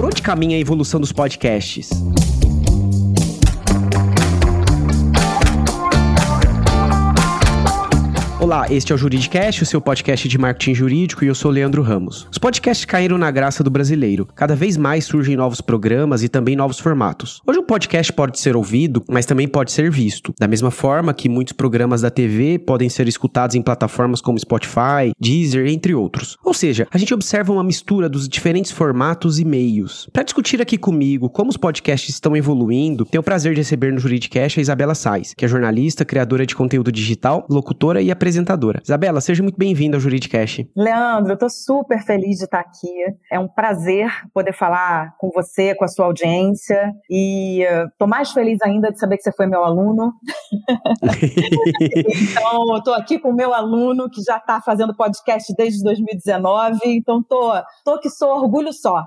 Por onde caminha a evolução dos podcasts? Olá, este é o Juridicast, o seu podcast de marketing jurídico, e eu sou Leandro Ramos. Os podcasts caíram na graça do brasileiro. Cada vez mais surgem novos programas e também novos formatos. Hoje um podcast pode ser ouvido, mas também pode ser visto. Da mesma forma que muitos programas da TV podem ser escutados em plataformas como Spotify, Deezer, entre outros. Ou seja, a gente observa uma mistura dos diferentes formatos e meios. Para discutir aqui comigo como os podcasts estão evoluindo, tenho o prazer de receber no Juridicast a Isabela Sais, que é jornalista, criadora de conteúdo digital, locutora e apresentadora apresentadora. Isabela, seja muito bem-vinda ao Juridicast. Leandro, eu tô super feliz de estar aqui. É um prazer poder falar com você, com a sua audiência. E estou mais feliz ainda de saber que você foi meu aluno. então, estou aqui com o meu aluno que já está fazendo podcast desde 2019. Então, tô, tô que sou orgulho só.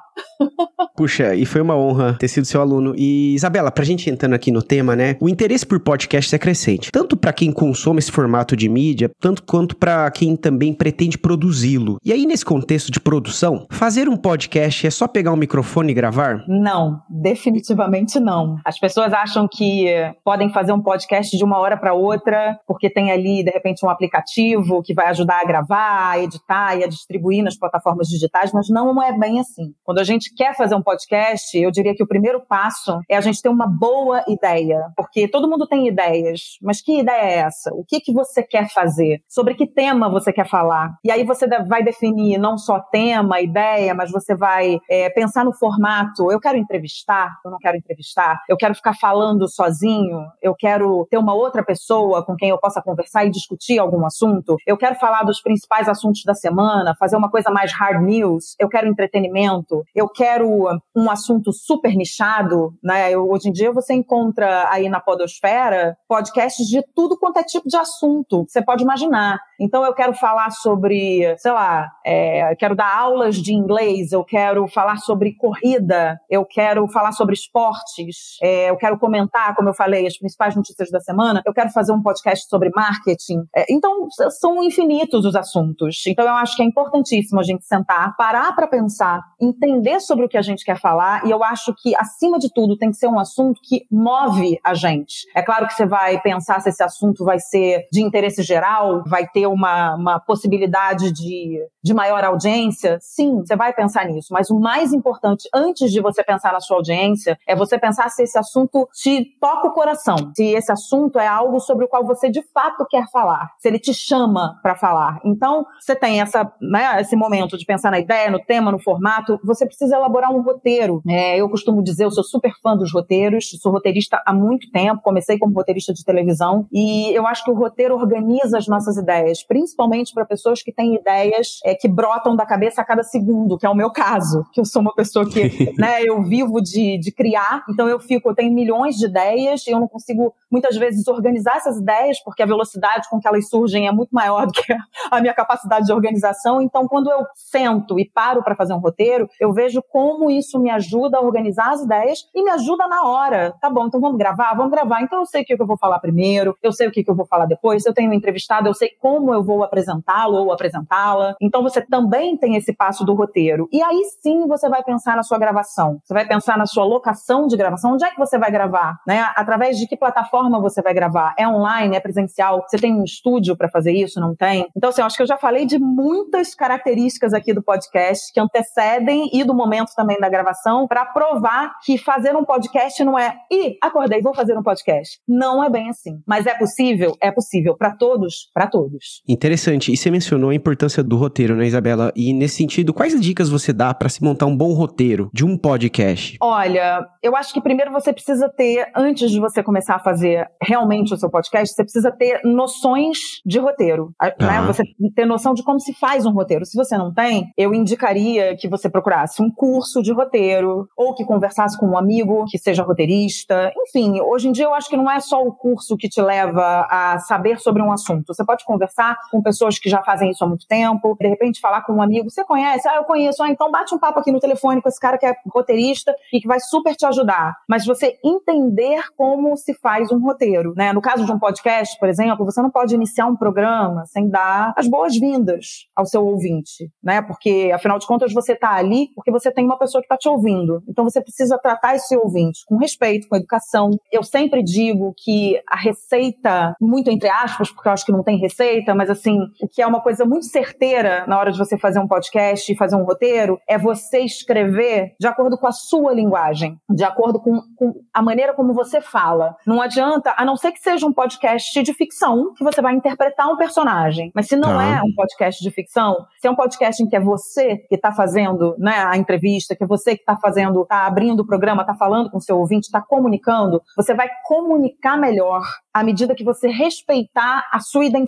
Puxa, e foi uma honra ter sido seu aluno. E, Isabela, pra gente entrando aqui no tema, né? O interesse por podcast é crescente. Tanto para quem consome esse formato de mídia, tanto quanto para quem também pretende produzi-lo. E aí, nesse contexto de produção, fazer um podcast é só pegar um microfone e gravar? Não, definitivamente não. As pessoas acham que podem fazer um podcast de uma hora para outra, porque tem ali, de repente, um aplicativo que vai ajudar a gravar, a editar e a distribuir nas plataformas digitais, mas não é bem assim. Quando a gente quer fazer um podcast, eu diria que o primeiro passo é a gente ter uma boa ideia, porque todo mundo tem ideias, mas que ideia é essa? O que, que você quer fazer? Sobre que tema você quer falar. E aí você vai definir não só tema, ideia, mas você vai é, pensar no formato. Eu quero entrevistar, eu não quero entrevistar, eu quero ficar falando sozinho, eu quero ter uma outra pessoa com quem eu possa conversar e discutir algum assunto, eu quero falar dos principais assuntos da semana, fazer uma coisa mais hard news, eu quero entretenimento, eu quero um assunto super nichado, né? Eu, hoje em dia você encontra aí na podosfera podcasts de tudo quanto é tipo de assunto. Você pode imaginar. Então eu quero falar sobre, sei lá, é, quero dar aulas de inglês, eu quero falar sobre corrida, eu quero falar sobre esportes, é, eu quero comentar, como eu falei, as principais notícias da semana, eu quero fazer um podcast sobre marketing. É, então são infinitos os assuntos. Então eu acho que é importantíssimo a gente sentar, parar para pensar, entender sobre o que a gente quer falar e eu acho que acima de tudo tem que ser um assunto que move a gente. É claro que você vai pensar se esse assunto vai ser de interesse geral vai ter uma, uma possibilidade de, de maior audiência? Sim, você vai pensar nisso. Mas o mais importante, antes de você pensar na sua audiência, é você pensar se esse assunto te toca o coração. Se esse assunto é algo sobre o qual você de fato quer falar. Se ele te chama para falar. Então, você tem essa, né, esse momento de pensar na ideia, no tema, no formato. Você precisa elaborar um roteiro. É, eu costumo dizer, eu sou super fã dos roteiros. Sou roteirista há muito tempo. Comecei como roteirista de televisão. E eu acho que o roteiro organiza as nossas ideias, principalmente para pessoas que têm ideias é, que brotam da cabeça a cada segundo, que é o meu caso, que eu sou uma pessoa que, né, eu vivo de, de criar, então eu fico, eu tenho milhões de ideias e eu não consigo muitas vezes organizar essas ideias, porque a velocidade com que elas surgem é muito maior do que a minha capacidade de organização. Então, quando eu sento e paro para fazer um roteiro, eu vejo como isso me ajuda a organizar as ideias e me ajuda na hora. Tá bom, então vamos gravar? Vamos gravar. Então eu sei o que eu vou falar primeiro, eu sei o que eu vou falar depois, eu tenho um entrevistado eu sei como eu vou apresentá-lo ou apresentá-la. Então você também tem esse passo do roteiro. E aí sim você vai pensar na sua gravação. Você vai pensar na sua locação de gravação. Onde é que você vai gravar? Né? Através de que plataforma você vai gravar? É online? É presencial? Você tem um estúdio para fazer isso? Não tem? Então, assim, eu acho que eu já falei de muitas características aqui do podcast que antecedem e do momento também da gravação para provar que fazer um podcast não é, e acordei, vou fazer um podcast. Não é bem assim. Mas é possível? É possível. Para todos? Para todos. Interessante. E você mencionou a importância do roteiro, né, Isabela? E nesse sentido, quais dicas você dá para se montar um bom roteiro de um podcast? Olha, eu acho que primeiro você precisa ter, antes de você começar a fazer realmente o seu podcast, você precisa ter noções de roteiro. Né? Ah. Você ter noção de como se faz um roteiro. Se você não tem, eu indicaria que você procurasse um curso de roteiro ou que conversasse com um amigo que seja roteirista. Enfim, hoje em dia eu acho que não é só o curso que te leva a saber sobre um assunto. Você Você pode conversar com pessoas que já fazem isso há muito tempo, de repente falar com um amigo, você conhece? Ah, eu conheço. Ah, então bate um papo aqui no telefone com esse cara que é roteirista e que vai super te ajudar. Mas você entender como se faz um roteiro, né? No caso de um podcast, por exemplo, você não pode iniciar um programa sem dar as boas-vindas ao seu ouvinte, né? Porque afinal de contas você está ali porque você tem uma pessoa que está te ouvindo. Então você precisa tratar esse ouvinte com respeito, com educação. Eu sempre digo que a receita, muito entre aspas, porque eu acho que não tem receita, mas assim, o que é uma coisa muito certeira na hora de você fazer um podcast e fazer um roteiro é você escrever de acordo com a sua linguagem, de acordo com, com a maneira como você fala. Não adianta, a não ser que seja um podcast de ficção, que você vai interpretar um personagem. Mas se não tá. é um podcast de ficção, se é um podcast em que é você que está fazendo né, a entrevista, que é você que está fazendo, está abrindo o programa, está falando com o seu ouvinte, está comunicando, você vai comunicar melhor à medida que você respeitar a sua identidade.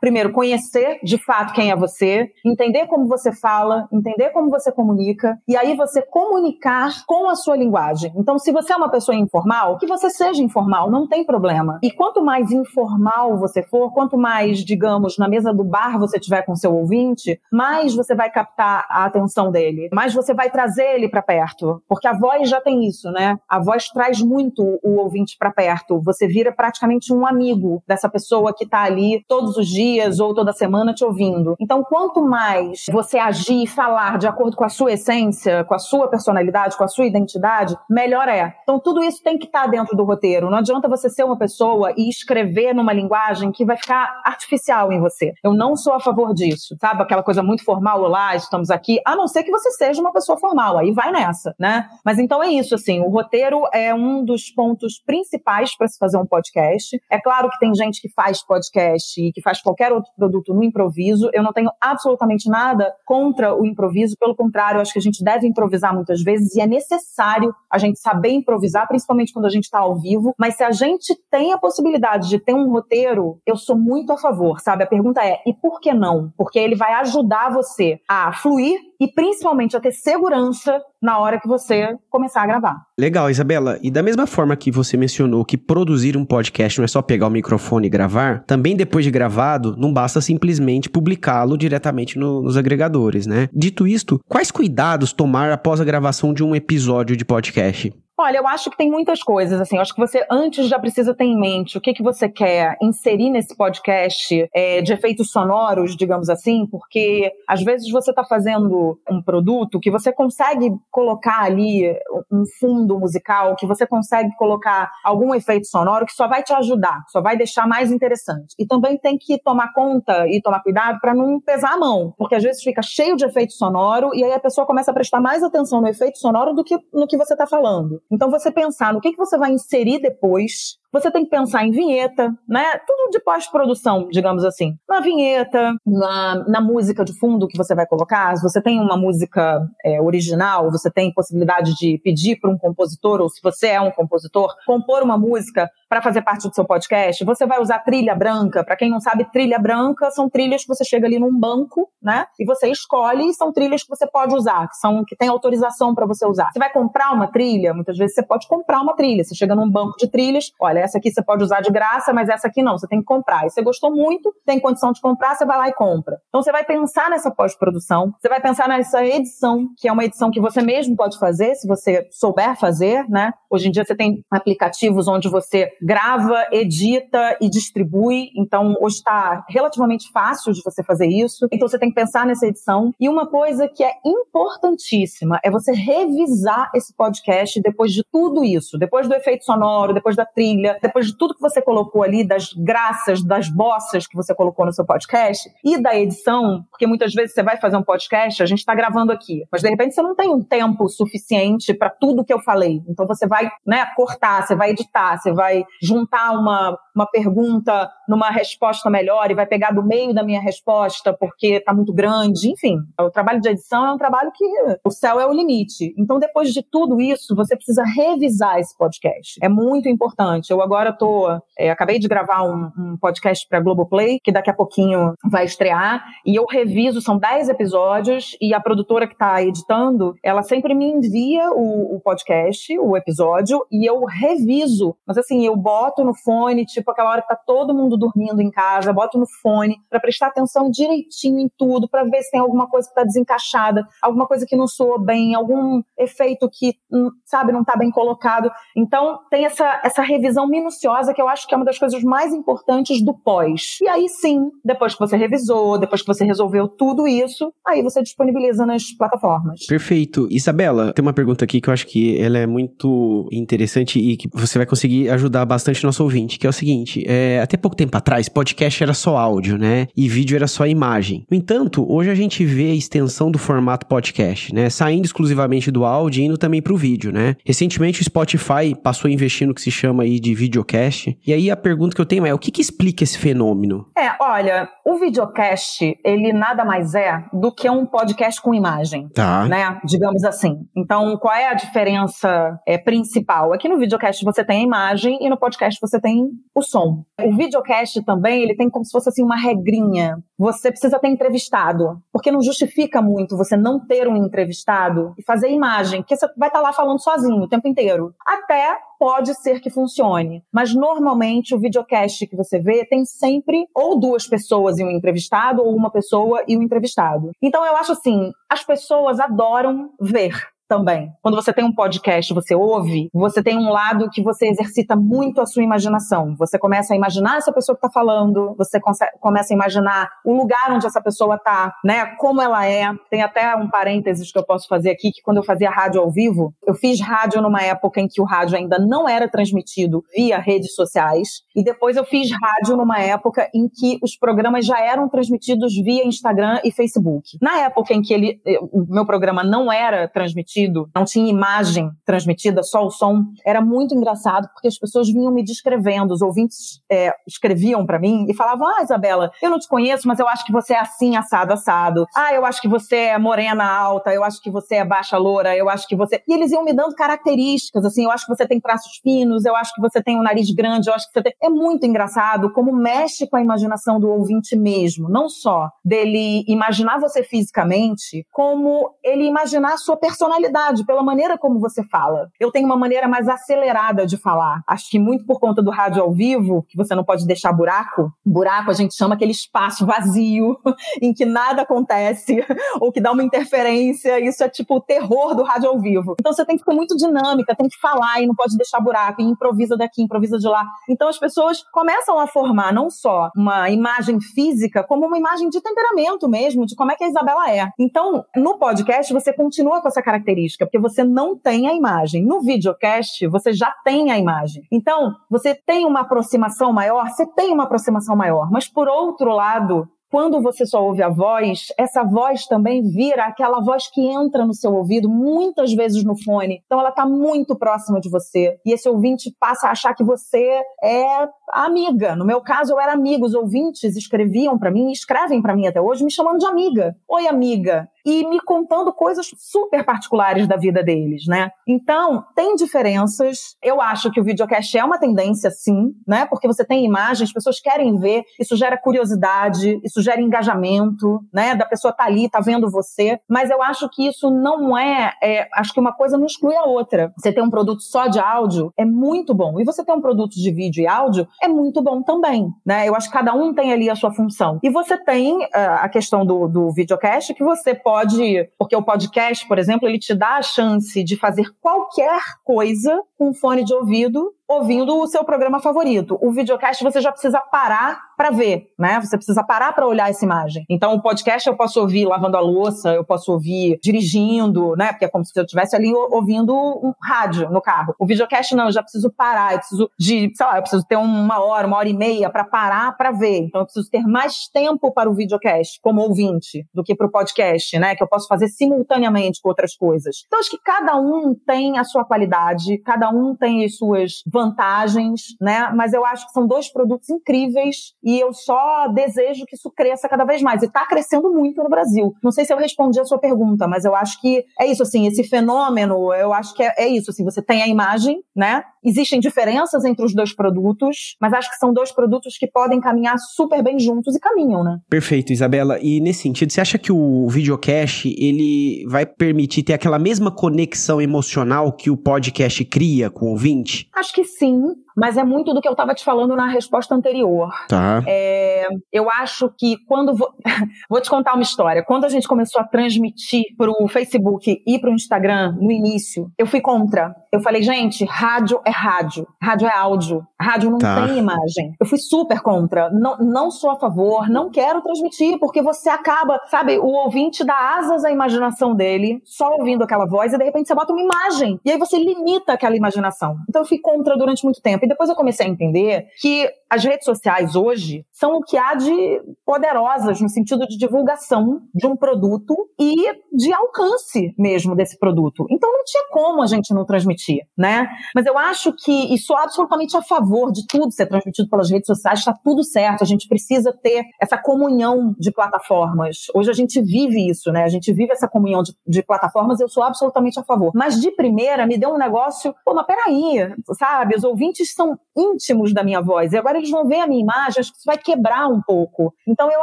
Primeiro, conhecer de fato quem é você, entender como você fala, entender como você comunica, e aí você comunicar com a sua linguagem. Então, se você é uma pessoa informal, que você seja informal, não tem problema. E quanto mais informal você for, quanto mais, digamos, na mesa do bar você tiver com seu ouvinte, mais você vai captar a atenção dele, mais você vai trazer ele para perto, porque a voz já tem isso, né? A voz traz muito o ouvinte para perto. Você vira praticamente um amigo dessa pessoa que está ali todos os dias ou toda semana te ouvindo. Então, quanto mais você agir e falar de acordo com a sua essência, com a sua personalidade, com a sua identidade, melhor é. Então, tudo isso tem que estar tá dentro do roteiro. Não adianta você ser uma pessoa e escrever numa linguagem que vai ficar artificial em você. Eu não sou a favor disso, sabe? Aquela coisa muito formal, olá, estamos aqui, a não ser que você seja uma pessoa formal, aí vai nessa, né? Mas então é isso, assim, o roteiro é um dos pontos principais para se fazer um podcast podcast. É claro que tem gente que faz podcast e que faz qualquer outro produto no improviso. Eu não tenho absolutamente nada contra o improviso, pelo contrário, acho que a gente deve improvisar muitas vezes e é necessário a gente saber improvisar, principalmente quando a gente está ao vivo. Mas se a gente tem a possibilidade de ter um roteiro, eu sou muito a favor, sabe? A pergunta é: e por que não? Porque ele vai ajudar você a fluir e principalmente a ter segurança na hora que você começar a gravar. Legal, Isabela. E da mesma forma que você mencionou que produzir um podcast não é só pegar o microfone e gravar, também depois de gravado, não basta simplesmente publicá-lo diretamente no, nos agregadores, né? Dito isto, quais cuidados tomar após a gravação de um episódio de podcast? Olha, eu acho que tem muitas coisas, assim, eu acho que você antes já precisa ter em mente o que, que você quer inserir nesse podcast é, de efeitos sonoros, digamos assim, porque às vezes você está fazendo um produto que você consegue colocar ali um fundo musical, que você consegue colocar algum efeito sonoro que só vai te ajudar, só vai deixar mais interessante. E também tem que tomar conta e tomar cuidado para não pesar a mão, porque às vezes fica cheio de efeito sonoro e aí a pessoa começa a prestar mais atenção no efeito sonoro do que no que você está falando. Então você pensar no que, que você vai inserir depois você tem que pensar em vinheta, né? Tudo de pós-produção, digamos assim. Na vinheta, na, na música de fundo que você vai colocar, se você tem uma música é, original, você tem possibilidade de pedir para um compositor, ou se você é um compositor, compor uma música para fazer parte do seu podcast, você vai usar trilha branca. Para quem não sabe, trilha branca são trilhas que você chega ali num banco, né? E você escolhe e são trilhas que você pode usar, que são que tem autorização para você usar. Você vai comprar uma trilha, muitas vezes você pode comprar uma trilha. Você chega num banco de trilhas, olha, essa aqui você pode usar de graça, mas essa aqui não, você tem que comprar. E você gostou muito, tem condição de comprar, você vai lá e compra. Então você vai pensar nessa pós-produção, você vai pensar nessa edição, que é uma edição que você mesmo pode fazer, se você souber fazer, né? Hoje em dia você tem aplicativos onde você grava, edita e distribui, então hoje está relativamente fácil de você fazer isso. Então você tem que pensar nessa edição. E uma coisa que é importantíssima é você revisar esse podcast depois de tudo isso, depois do efeito sonoro, depois da trilha, depois de tudo que você colocou ali, das graças, das bossas que você colocou no seu podcast e da edição, porque muitas vezes você vai fazer um podcast, a gente está gravando aqui, mas de repente você não tem um tempo suficiente para tudo que eu falei. Então você vai né, cortar, você vai editar, você vai juntar uma, uma pergunta numa resposta melhor e vai pegar do meio da minha resposta porque está muito grande. Enfim, o trabalho de edição é um trabalho que o céu é o limite. Então, depois de tudo isso, você precisa revisar esse podcast. É muito importante Eu agora tô, é, acabei de gravar um, um podcast para Globoplay, que daqui a pouquinho vai estrear, e eu reviso, são 10 episódios, e a produtora que está editando, ela sempre me envia o, o podcast, o episódio, e eu reviso. Mas assim, eu boto no fone, tipo aquela hora que tá todo mundo dormindo em casa, boto no fone para prestar atenção direitinho em tudo, para ver se tem alguma coisa que tá desencaixada, alguma coisa que não soa bem, algum efeito que, hum, sabe, não tá bem colocado. Então, tem essa, essa revisão minuciosa que eu acho que é uma das coisas mais importantes do pós. E aí sim, depois que você revisou, depois que você resolveu tudo isso, aí você disponibiliza nas plataformas. Perfeito. Isabela, tem uma pergunta aqui que eu acho que ela é muito interessante e que você vai conseguir ajudar bastante nosso ouvinte, que é o seguinte, é, até pouco tempo atrás, podcast era só áudio, né? E vídeo era só imagem. No entanto, hoje a gente vê a extensão do formato podcast, né? Saindo exclusivamente do áudio e indo também para o vídeo, né? Recentemente o Spotify passou a investir no que se chama aí de videocast. E aí a pergunta que eu tenho é, o que, que explica esse fenômeno? É, olha, o videocast, ele nada mais é do que um podcast com imagem, tá. né? Digamos assim. Então, qual é a diferença é, principal? Aqui no videocast você tem a imagem e no podcast você tem o som. O videocast também, ele tem como se fosse assim uma regrinha. Você precisa ter entrevistado, porque não justifica muito você não ter um entrevistado e fazer imagem, porque você vai estar lá falando sozinho o tempo inteiro. Até pode ser que funcione, mas normalmente o videocast que você vê tem sempre ou duas pessoas e um entrevistado ou uma pessoa e um entrevistado. Então eu acho assim, as pessoas adoram ver também. Quando você tem um podcast, você ouve, você tem um lado que você exercita muito a sua imaginação. Você começa a imaginar essa pessoa que está falando, você começa a imaginar o lugar onde essa pessoa está, né? Como ela é. Tem até um parênteses que eu posso fazer aqui, que quando eu fazia rádio ao vivo, eu fiz rádio numa época em que o rádio ainda não era transmitido via redes sociais, e depois eu fiz rádio numa época em que os programas já eram transmitidos via Instagram e Facebook. Na época em que ele, o meu programa não era transmitido, transmitido, não tinha imagem transmitida, só o som, era muito engraçado porque as pessoas vinham me descrevendo, os ouvintes é, escreviam para mim e falavam: Ah, Isabela, eu não te conheço, mas eu acho que você é assim, assado, assado. Ah, eu acho que você é morena alta, eu acho que você é baixa loura, eu acho que você. E eles iam me dando características, assim, eu acho que você tem traços finos, eu acho que você tem um nariz grande, eu acho que você tem. É muito engraçado como mexe com a imaginação do ouvinte mesmo, não só dele imaginar você fisicamente, como ele imaginar a sua personalidade pela maneira como você fala. Eu tenho uma maneira mais acelerada de falar. Acho que muito por conta do rádio ao vivo, que você não pode deixar buraco. Buraco a gente chama aquele espaço vazio em que nada acontece ou que dá uma interferência. Isso é tipo o terror do rádio ao vivo. Então você tem que ser muito dinâmica, tem que falar e não pode deixar buraco, e improvisa daqui, improvisa de lá. Então as pessoas começam a formar não só uma imagem física, como uma imagem de temperamento mesmo, de como é que a Isabela é. Então, no podcast, você continua com essa característica característica, porque você não tem a imagem. No videocast, você já tem a imagem. Então, você tem uma aproximação maior? Você tem uma aproximação maior. Mas, por outro lado, quando você só ouve a voz, essa voz também vira aquela voz que entra no seu ouvido, muitas vezes no fone. Então ela está muito próxima de você. E esse ouvinte passa a achar que você é amiga. No meu caso, eu era amigo. Os ouvintes escreviam para mim, escrevem para mim até hoje, me chamando de amiga. Oi, amiga e me contando coisas super particulares da vida deles, né? Então, tem diferenças. Eu acho que o videocast é uma tendência, sim, né? Porque você tem imagens, pessoas querem ver, isso gera curiosidade, isso gera engajamento, né? Da pessoa tá ali, tá vendo você. Mas eu acho que isso não é, é acho que uma coisa não exclui a outra. Você tem um produto só de áudio é muito bom. E você tem um produto de vídeo e áudio é muito bom também, né? Eu acho que cada um tem ali a sua função. E você tem uh, a questão do, do videocast que você pode pode, porque o podcast, por exemplo, ele te dá a chance de fazer qualquer coisa com fone de ouvido ouvindo o seu programa favorito. O videocast você já precisa parar para ver, né? Você precisa parar para olhar essa imagem. Então o podcast eu posso ouvir lavando a louça, eu posso ouvir dirigindo, né? Porque é como se eu estivesse ali ouvindo um rádio no carro. O videocast não, eu já preciso parar, eu preciso de, sei lá, eu preciso ter uma hora, uma hora e meia para parar para ver. Então eu preciso ter mais tempo para o videocast como ouvinte do que para o podcast, né? Que eu posso fazer simultaneamente com outras coisas. Então acho que cada um tem a sua qualidade, cada um tem as suas vantagens, né? Mas eu acho que são dois produtos incríveis e eu só desejo que isso cresça cada vez mais. E está crescendo muito no Brasil. Não sei se eu respondi a sua pergunta, mas eu acho que é isso, assim, esse fenômeno, eu acho que é, é isso, assim, você tem a imagem, né? Existem diferenças entre os dois produtos, mas acho que são dois produtos que podem caminhar super bem juntos e caminham, né? Perfeito, Isabela. E nesse sentido, você acha que o videocast ele vai permitir ter aquela mesma conexão emocional que o podcast cria com o ouvinte? Acho que sim, mas é muito do que eu estava te falando na resposta anterior. Tá. É, eu acho que quando. Vou, vou te contar uma história. Quando a gente começou a transmitir para o Facebook e para o Instagram no início, eu fui contra. Eu falei, gente, rádio é rádio, rádio é áudio, rádio não tá. tem imagem. Eu fui super contra. Não, não sou a favor, não quero transmitir, porque você acaba, sabe, o ouvinte dá asas à imaginação dele, só ouvindo aquela voz, e de repente você bota uma imagem. E aí você limita aquela imaginação. Então eu fui contra durante muito tempo. E depois eu comecei a entender que as redes sociais hoje são o que há de poderosas no sentido de divulgação de um produto e de alcance mesmo desse produto. Então não tinha como a gente não transmitir, né? Mas eu acho que e sou absolutamente a favor de tudo ser transmitido pelas redes sociais, está tudo certo. A gente precisa ter essa comunhão de plataformas. Hoje a gente vive isso, né? A gente vive essa comunhão de, de plataformas. Eu sou absolutamente a favor. Mas de primeira me deu um negócio, pô, mas peraí, sabe? Os ouvintes são íntimos da minha voz. E agora eles vão ver a minha imagem, acho que isso vai quebrar um pouco. Então eu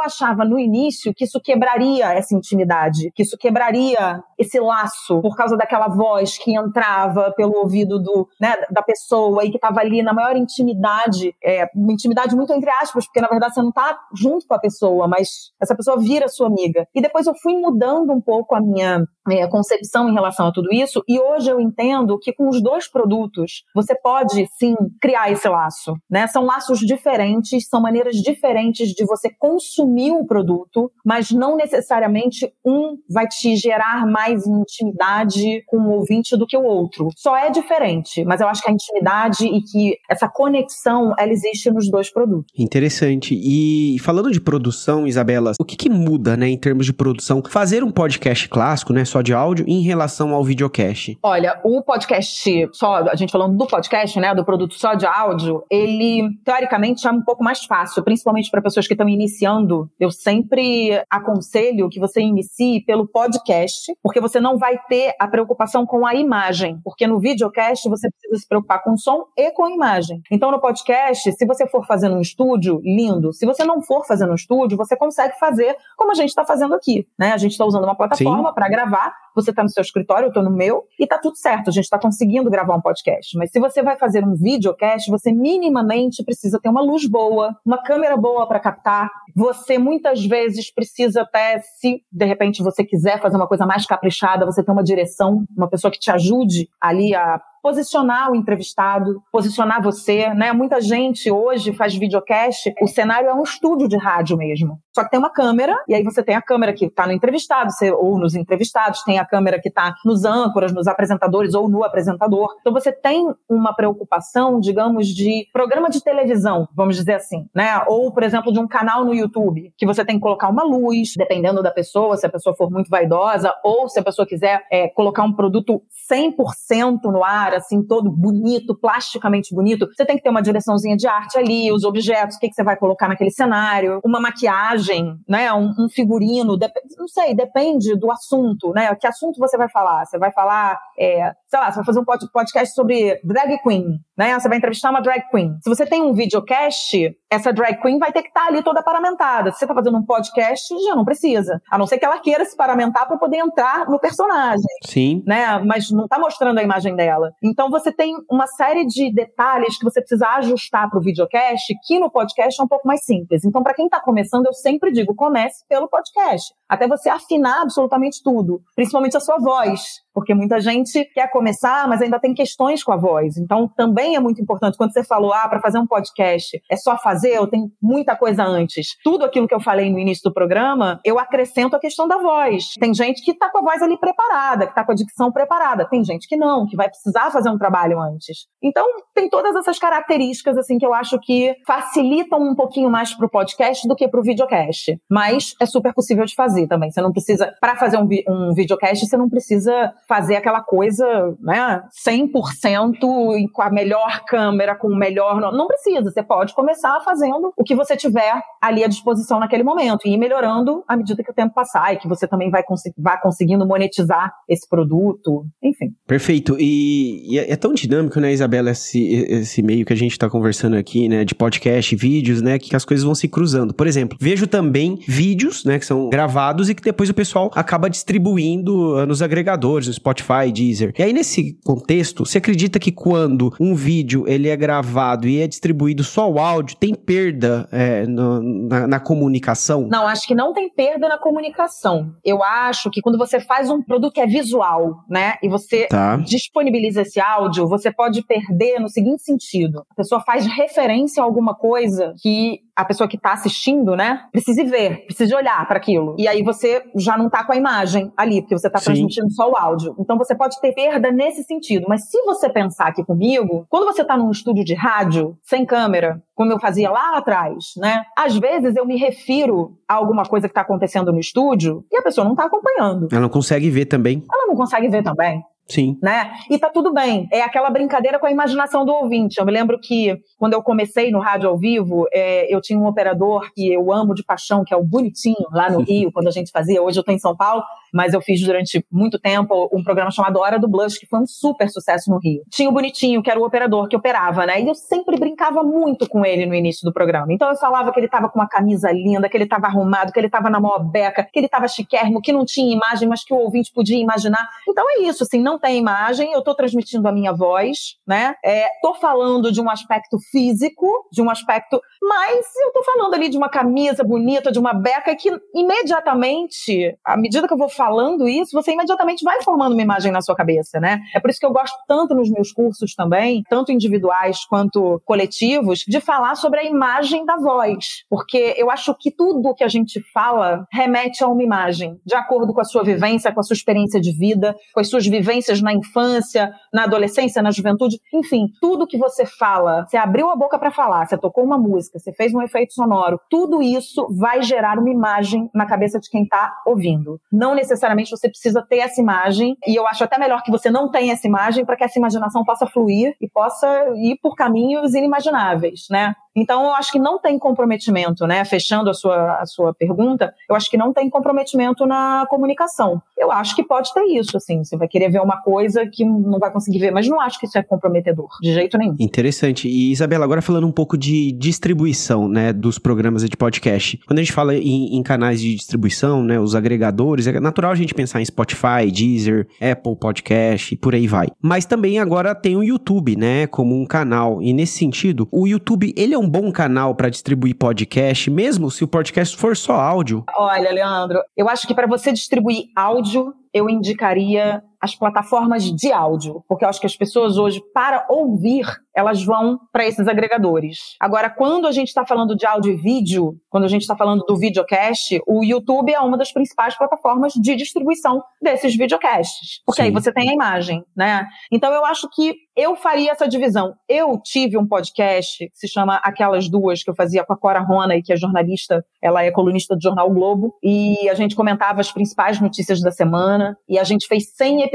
achava no início que isso quebraria essa intimidade, que isso quebraria esse laço por causa daquela voz que entrava pelo ouvido do, né, da pessoa e que estava ali na maior intimidade, é, intimidade muito entre aspas, porque na verdade você não está junto com a pessoa, mas essa pessoa vira sua amiga. E depois eu fui mudando um pouco a minha é, concepção em relação a tudo isso, e hoje eu entendo que com os dois produtos você pode sim criar esse laço, né? São laços diferentes, são maneiras diferentes de você consumir o produto, mas não necessariamente um vai te gerar mais intimidade com o ouvinte do que o outro. Só é diferente, mas eu acho que a intimidade e que essa conexão ela existe nos dois produtos. Interessante. E falando de produção, Isabela, o que, que muda, né, em termos de produção? Fazer um podcast clássico, né? só de áudio em relação ao videocast? Olha, o podcast, só a gente falando do podcast, né, do produto só de áudio, ele teoricamente é um pouco mais fácil, principalmente para pessoas que estão iniciando. Eu sempre aconselho que você inicie pelo podcast, porque você não vai ter a preocupação com a imagem, porque no videocast você precisa se preocupar com o som e com a imagem. Então no podcast, se você for fazer um estúdio, lindo. Se você não for fazer no estúdio, você consegue fazer como a gente está fazendo aqui, né? A gente está usando uma plataforma para gravar você está no seu escritório, eu estou no meu, e está tudo certo, a gente está conseguindo gravar um podcast. Mas se você vai fazer um videocast, você minimamente precisa ter uma luz boa, uma câmera boa para captar. Você muitas vezes precisa até, se de repente você quiser fazer uma coisa mais caprichada, você ter uma direção, uma pessoa que te ajude ali a posicionar o entrevistado, posicionar você, né? Muita gente hoje faz videocast, o cenário é um estúdio de rádio mesmo. Só que tem uma câmera, e aí você tem a câmera que está no entrevistado, ou nos entrevistados, tem a câmera que está nos âncoras, nos apresentadores ou no apresentador. Então você tem uma preocupação, digamos, de programa de televisão, vamos dizer assim, né? Ou, por exemplo, de um canal no YouTube, que você tem que colocar uma luz, dependendo da pessoa, se a pessoa for muito vaidosa, ou se a pessoa quiser é, colocar um produto 100% no ar, assim, todo bonito, plasticamente bonito, você tem que ter uma direçãozinha de arte ali, os objetos, o que, que você vai colocar naquele cenário, uma maquiagem, né, um, um figurino, não sei, depende do assunto, né, que assunto você vai falar? Você vai falar, é, sei lá, você vai fazer um podcast sobre drag queen, né, você vai entrevistar uma drag queen. Se você tem um videocast, essa drag queen vai ter que estar ali toda paramentada. Se você está fazendo um podcast, já não precisa. A não ser que ela queira se paramentar para poder entrar no personagem. Sim. Né? Mas não está mostrando a imagem dela. Então você tem uma série de detalhes que você precisa ajustar para o videocast, que no podcast é um pouco mais simples. Então, para quem está começando, eu sempre digo, comece pelo podcast. Até você afinar absolutamente tudo, principalmente a sua voz porque muita gente quer começar, mas ainda tem questões com a voz. Então, também é muito importante. Quando você falou, ah, para fazer um podcast é só fazer, eu tenho muita coisa antes. Tudo aquilo que eu falei no início do programa, eu acrescento a questão da voz. Tem gente que está com a voz ali preparada, que está com a dicção preparada. Tem gente que não, que vai precisar fazer um trabalho antes. Então, tem todas essas características, assim, que eu acho que facilitam um pouquinho mais para o podcast do que para o videocast. Mas é super possível de fazer também. Você não precisa, para fazer um, um videocast, você não precisa fazer aquela coisa, né, 100% com a melhor melhor câmera, com o melhor. Não precisa, você pode começar fazendo o que você tiver ali à disposição naquele momento e ir melhorando à medida que o tempo passar e que você também vai, cons vai conseguindo monetizar esse produto, enfim. Perfeito. E, e é, é tão dinâmico, né, Isabela, esse, esse meio que a gente está conversando aqui, né, de podcast, vídeos, né, que as coisas vão se cruzando. Por exemplo, vejo também vídeos, né, que são gravados e que depois o pessoal acaba distribuindo uh, nos agregadores, no Spotify, Deezer. E aí, nesse contexto, você acredita que quando um vídeo ele é gravado e é distribuído só o áudio, tem perda é, no, na, na comunicação? Não, acho que não tem perda na comunicação. Eu acho que quando você faz um produto que é visual, né, e você tá. disponibiliza esse áudio, você pode perder no seguinte sentido: a pessoa faz referência a alguma coisa que a pessoa que está assistindo, né, precise ver, precise olhar para aquilo. E aí você já não está com a imagem ali, porque você está transmitindo só o áudio. Então você pode ter perda nesse sentido. Mas se você pensar aqui comigo, quando você está num estúdio de rádio, sem câmera, como eu fazia lá atrás, né? Às vezes eu me refiro a alguma coisa que está acontecendo no estúdio e a pessoa não está acompanhando. Ela não consegue ver também. Ela não consegue ver também. Sim. Né? E tá tudo bem. É aquela brincadeira com a imaginação do ouvinte. Eu me lembro que quando eu comecei no rádio ao vivo, é, eu tinha um operador que eu amo de paixão, que é o Bonitinho, lá no Rio, quando a gente fazia. Hoje eu tô em São Paulo, mas eu fiz durante muito tempo um programa chamado Hora do Blush, que foi um super sucesso no Rio. Tinha o Bonitinho, que era o operador que operava, né? E eu sempre brincava muito com ele no início do programa. Então eu falava que ele tava com uma camisa linda, que ele tava arrumado, que ele tava na mó beca, que ele tava chiquérrimo, que não tinha imagem, mas que o ouvinte podia imaginar. Então é isso, assim, não tem imagem, eu estou transmitindo a minha voz, né? Estou é, falando de um aspecto físico, de um aspecto, mas eu estou falando ali de uma camisa bonita, de uma beca que imediatamente, à medida que eu vou falando isso, você imediatamente vai formando uma imagem na sua cabeça, né? É por isso que eu gosto tanto nos meus cursos também, tanto individuais quanto coletivos, de falar sobre a imagem da voz, porque eu acho que tudo que a gente fala remete a uma imagem, de acordo com a sua vivência, com a sua experiência de vida, com as suas vivências na infância, na adolescência, na juventude, enfim, tudo que você fala, você abriu a boca para falar, você tocou uma música, você fez um efeito sonoro, tudo isso vai gerar uma imagem na cabeça de quem está ouvindo. Não necessariamente você precisa ter essa imagem, e eu acho até melhor que você não tenha essa imagem para que essa imaginação possa fluir e possa ir por caminhos inimagináveis, né? Então, eu acho que não tem comprometimento, né? Fechando a sua, a sua pergunta, eu acho que não tem comprometimento na comunicação. Eu acho que pode ter isso, assim. Você vai querer ver uma coisa que não vai conseguir ver, mas não acho que isso é comprometedor, de jeito nenhum. Interessante. E, Isabela, agora falando um pouco de distribuição, né, dos programas de podcast. Quando a gente fala em, em canais de distribuição, né, os agregadores, é natural a gente pensar em Spotify, Deezer, Apple Podcast e por aí vai. Mas também agora tem o YouTube, né, como um canal. E nesse sentido, o YouTube, ele é um bom canal para distribuir podcast, mesmo se o podcast for só áudio? Olha, Leandro, eu acho que para você distribuir áudio, eu indicaria as plataformas de áudio, porque eu acho que as pessoas hoje, para ouvir, elas vão para esses agregadores. Agora, quando a gente está falando de áudio e vídeo, quando a gente está falando do videocast, o YouTube é uma das principais plataformas de distribuição desses videocasts, porque Sim. aí você tem a imagem, né? Então, eu acho que eu faria essa divisão. Eu tive um podcast que se chama Aquelas Duas, que eu fazia com a Cora Rona, e que é jornalista, ela é colunista do Jornal Globo, e a gente comentava as principais notícias da semana, e a gente fez 100 episódios.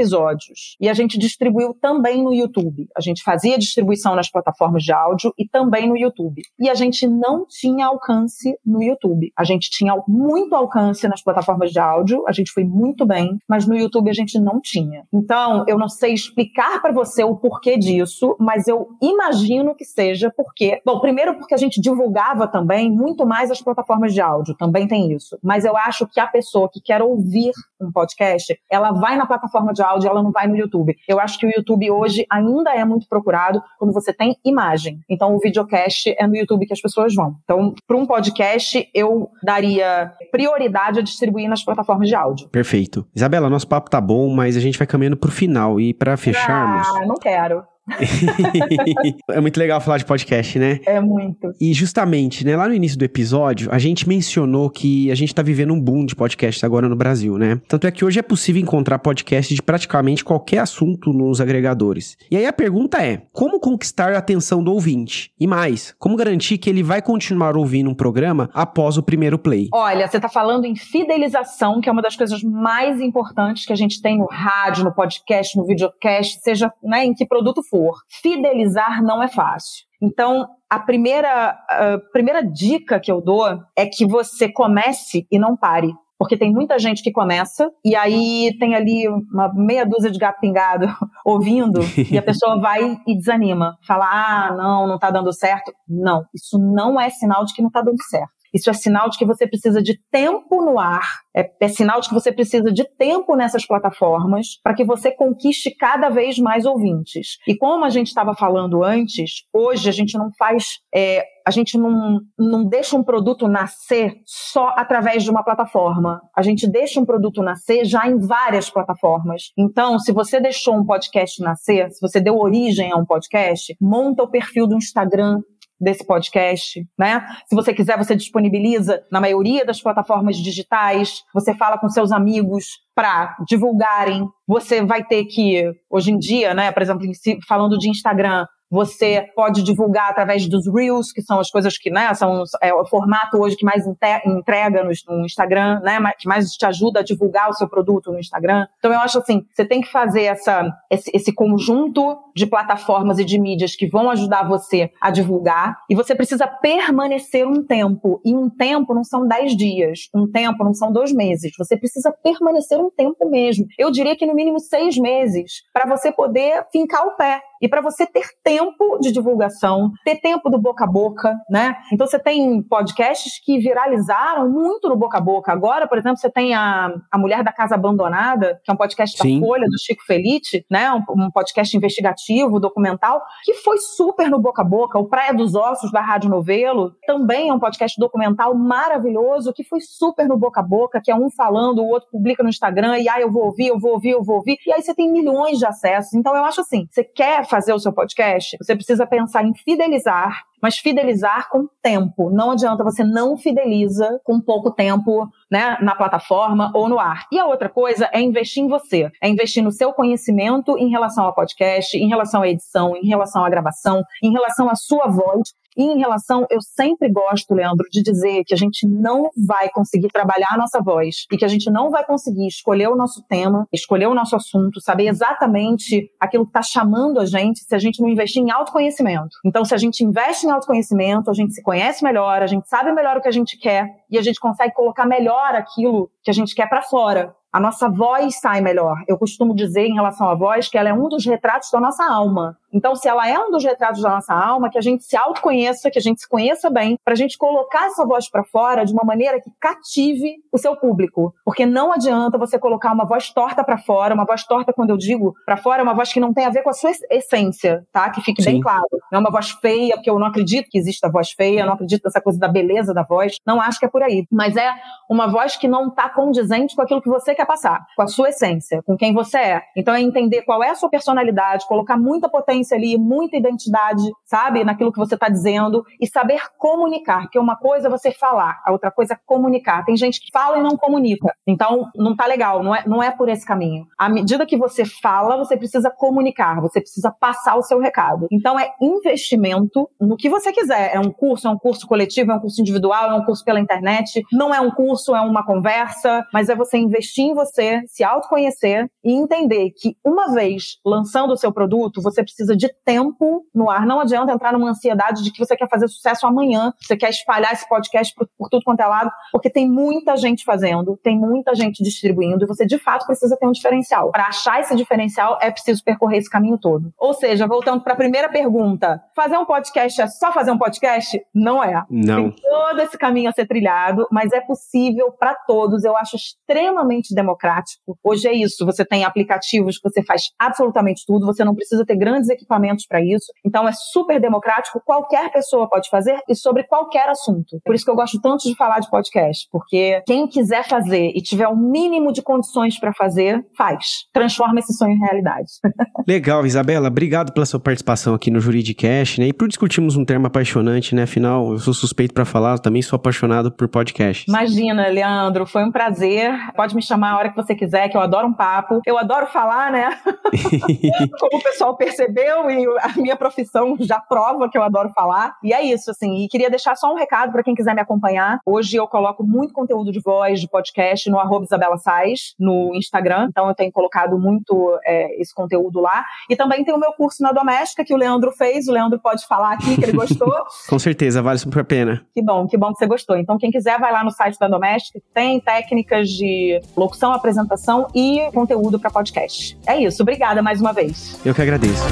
E a gente distribuiu também no YouTube. A gente fazia distribuição nas plataformas de áudio e também no YouTube. E a gente não tinha alcance no YouTube. A gente tinha muito alcance nas plataformas de áudio, a gente foi muito bem, mas no YouTube a gente não tinha. Então, eu não sei explicar para você o porquê disso, mas eu imagino que seja porque, bom, primeiro porque a gente divulgava também muito mais as plataformas de áudio, também tem isso. Mas eu acho que a pessoa que quer ouvir um podcast, ela vai na plataforma de áudio, ela não vai no YouTube. Eu acho que o YouTube hoje ainda é muito procurado quando você tem imagem. Então, o videocast é no YouTube que as pessoas vão. Então, para um podcast, eu daria prioridade a distribuir nas plataformas de áudio. Perfeito. Isabela, nosso papo tá bom, mas a gente vai caminhando pro final. E para fecharmos. Ah, não quero. é muito legal falar de podcast, né? É muito. E justamente, né, lá no início do episódio, a gente mencionou que a gente tá vivendo um boom de podcasts agora no Brasil, né? Tanto é que hoje é possível encontrar podcasts de praticamente qualquer assunto nos agregadores. E aí a pergunta é: como conquistar a atenção do ouvinte? E mais, como garantir que ele vai continuar ouvindo um programa após o primeiro play? Olha, você tá falando em fidelização, que é uma das coisas mais importantes que a gente tem no rádio, no podcast, no videocast, seja né, em que produto for for. Fidelizar não é fácil. Então, a primeira, a primeira dica que eu dou é que você comece e não pare. Porque tem muita gente que começa e aí tem ali uma meia dúzia de gato pingado ouvindo e a pessoa vai e desanima. Fala, ah, não, não tá dando certo. Não, isso não é sinal de que não tá dando certo. Isso é sinal de que você precisa de tempo no ar, é, é sinal de que você precisa de tempo nessas plataformas para que você conquiste cada vez mais ouvintes. E como a gente estava falando antes, hoje a gente não faz. É, a gente não, não deixa um produto nascer só através de uma plataforma. A gente deixa um produto nascer já em várias plataformas. Então, se você deixou um podcast nascer, se você deu origem a um podcast, monta o perfil do Instagram desse podcast, né? Se você quiser, você disponibiliza na maioria das plataformas digitais, você fala com seus amigos para divulgarem. Você vai ter que, hoje em dia, né, por exemplo, falando de Instagram, você pode divulgar através dos Reels, que são as coisas que, né, são é o formato hoje que mais entrega no, no, Instagram, né, que mais te ajuda a divulgar o seu produto no Instagram. Então eu acho assim, você tem que fazer essa, esse, esse conjunto de plataformas e de mídias que vão ajudar você a divulgar e você precisa permanecer um tempo. E um tempo não são dez dias, um tempo não são dois meses. Você precisa permanecer um tempo mesmo. Eu diria que no mínimo seis meses para você poder fincar o pé e para você ter tempo de divulgação, ter tempo do boca a boca, né? Então você tem podcasts que viralizaram muito no boca a boca. Agora, por exemplo, você tem a, a Mulher da Casa Abandonada, que é um podcast Sim. da Folha, do Chico Felite, né? Um, um, podcast investigativo, documental, que foi super no boca a boca. O Praia dos Ossos, da Rádio Novelo, também é um podcast documental maravilhoso, que foi super no boca a boca, que é um falando, o outro publica no Instagram, e ah, eu vou ouvir, eu vou ouvir, eu vou ouvir. E aí você tem milhões de acessos. Então eu acho assim, você quer fazer o seu podcast, você precisa pensar em fidelizar, mas fidelizar com tempo. Não adianta você não fideliza com pouco tempo, né, na plataforma ou no ar. E a outra coisa é investir em você, é investir no seu conhecimento em relação ao podcast, em relação à edição, em relação à gravação, em relação à sua voz e em relação, eu sempre gosto, Leandro, de dizer que a gente não vai conseguir trabalhar a nossa voz e que a gente não vai conseguir escolher o nosso tema, escolher o nosso assunto, saber exatamente aquilo que está chamando a gente se a gente não investir em autoconhecimento. Então, se a gente investe em autoconhecimento, a gente se conhece melhor, a gente sabe melhor o que a gente quer e a gente consegue colocar melhor aquilo que a gente quer para fora a nossa voz sai melhor. Eu costumo dizer em relação à voz que ela é um dos retratos da nossa alma. Então, se ela é um dos retratos da nossa alma, que a gente se autoconheça, que a gente se conheça bem, para a gente colocar essa voz para fora de uma maneira que cative o seu público. Porque não adianta você colocar uma voz torta para fora, uma voz torta, quando eu digo para fora, é uma voz que não tem a ver com a sua essência, tá? Que fique Sim. bem claro. Não é uma voz feia, porque eu não acredito que exista voz feia, eu não acredito nessa coisa da beleza da voz, não acho que é por aí. Mas é uma voz que não está condizente com aquilo que você quer passar, com a sua essência, com quem você é. Então é entender qual é a sua personalidade, colocar muita potência ali, muita identidade, sabe, naquilo que você está dizendo e saber comunicar, porque uma coisa é você falar, a outra coisa é comunicar. Tem gente que fala e não comunica. Então não tá legal, não é, não é por esse caminho. À medida que você fala, você precisa comunicar, você precisa passar o seu recado. Então é investimento no que você quiser. É um curso, é um curso coletivo, é um curso individual, é um curso pela internet, não é um curso, é uma conversa, mas é você investir em você, se autoconhecer e entender que uma vez lançando o seu produto, você precisa de tempo no ar. Não adianta entrar numa ansiedade de que você quer fazer sucesso amanhã, você quer espalhar esse podcast por, por tudo quanto é lado, porque tem muita gente fazendo, tem muita gente distribuindo e você de fato precisa ter um diferencial. Para achar esse diferencial, é preciso percorrer esse caminho todo. Ou seja, voltando para a primeira pergunta, fazer um podcast é só fazer um podcast? Não é. Não. Tem todo esse caminho a ser trilhado, mas é possível para todos. Eu acho extremamente democrático. Hoje é isso. Você tem aplicativos que você faz absolutamente tudo. Você não precisa ter grandes equipamentos para isso. Então é super democrático. Qualquer pessoa pode fazer e sobre qualquer assunto. Por isso que eu gosto tanto de falar de podcast, porque quem quiser fazer e tiver o um mínimo de condições para fazer, faz. Transforma esse sonho em realidade. Legal, Isabela. Obrigado pela sua participação aqui no Juridicast, né? E por discutirmos um tema apaixonante, né? Afinal, eu sou suspeito para falar, também sou apaixonado por podcast. Imagina, Leandro, foi um prazer. Pode me chamar chamar a hora que você quiser, que eu adoro um papo. Eu adoro falar, né? Como o pessoal percebeu e a minha profissão já prova que eu adoro falar. E é isso, assim. E queria deixar só um recado para quem quiser me acompanhar. Hoje eu coloco muito conteúdo de voz, de podcast no arroba Isabela Sais, no Instagram. Então eu tenho colocado muito é, esse conteúdo lá. E também tem o meu curso na doméstica que o Leandro fez. O Leandro pode falar aqui que ele gostou. Com certeza, vale super a pena. Que bom, que bom que você gostou. Então quem quiser vai lá no site da doméstica, tem técnicas de locução, apresentação e conteúdo para podcast. É isso. Obrigada mais uma vez. Eu que agradeço.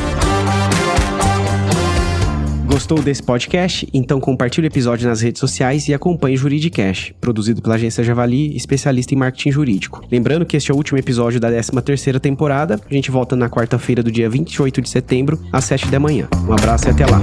Gostou desse podcast? Então compartilhe o episódio nas redes sociais e acompanhe o Juridicast, produzido pela agência Javali, especialista em marketing jurídico. Lembrando que este é o último episódio da 13ª temporada. A gente volta na quarta-feira do dia 28 de setembro, às 7 da manhã. Um abraço e até lá.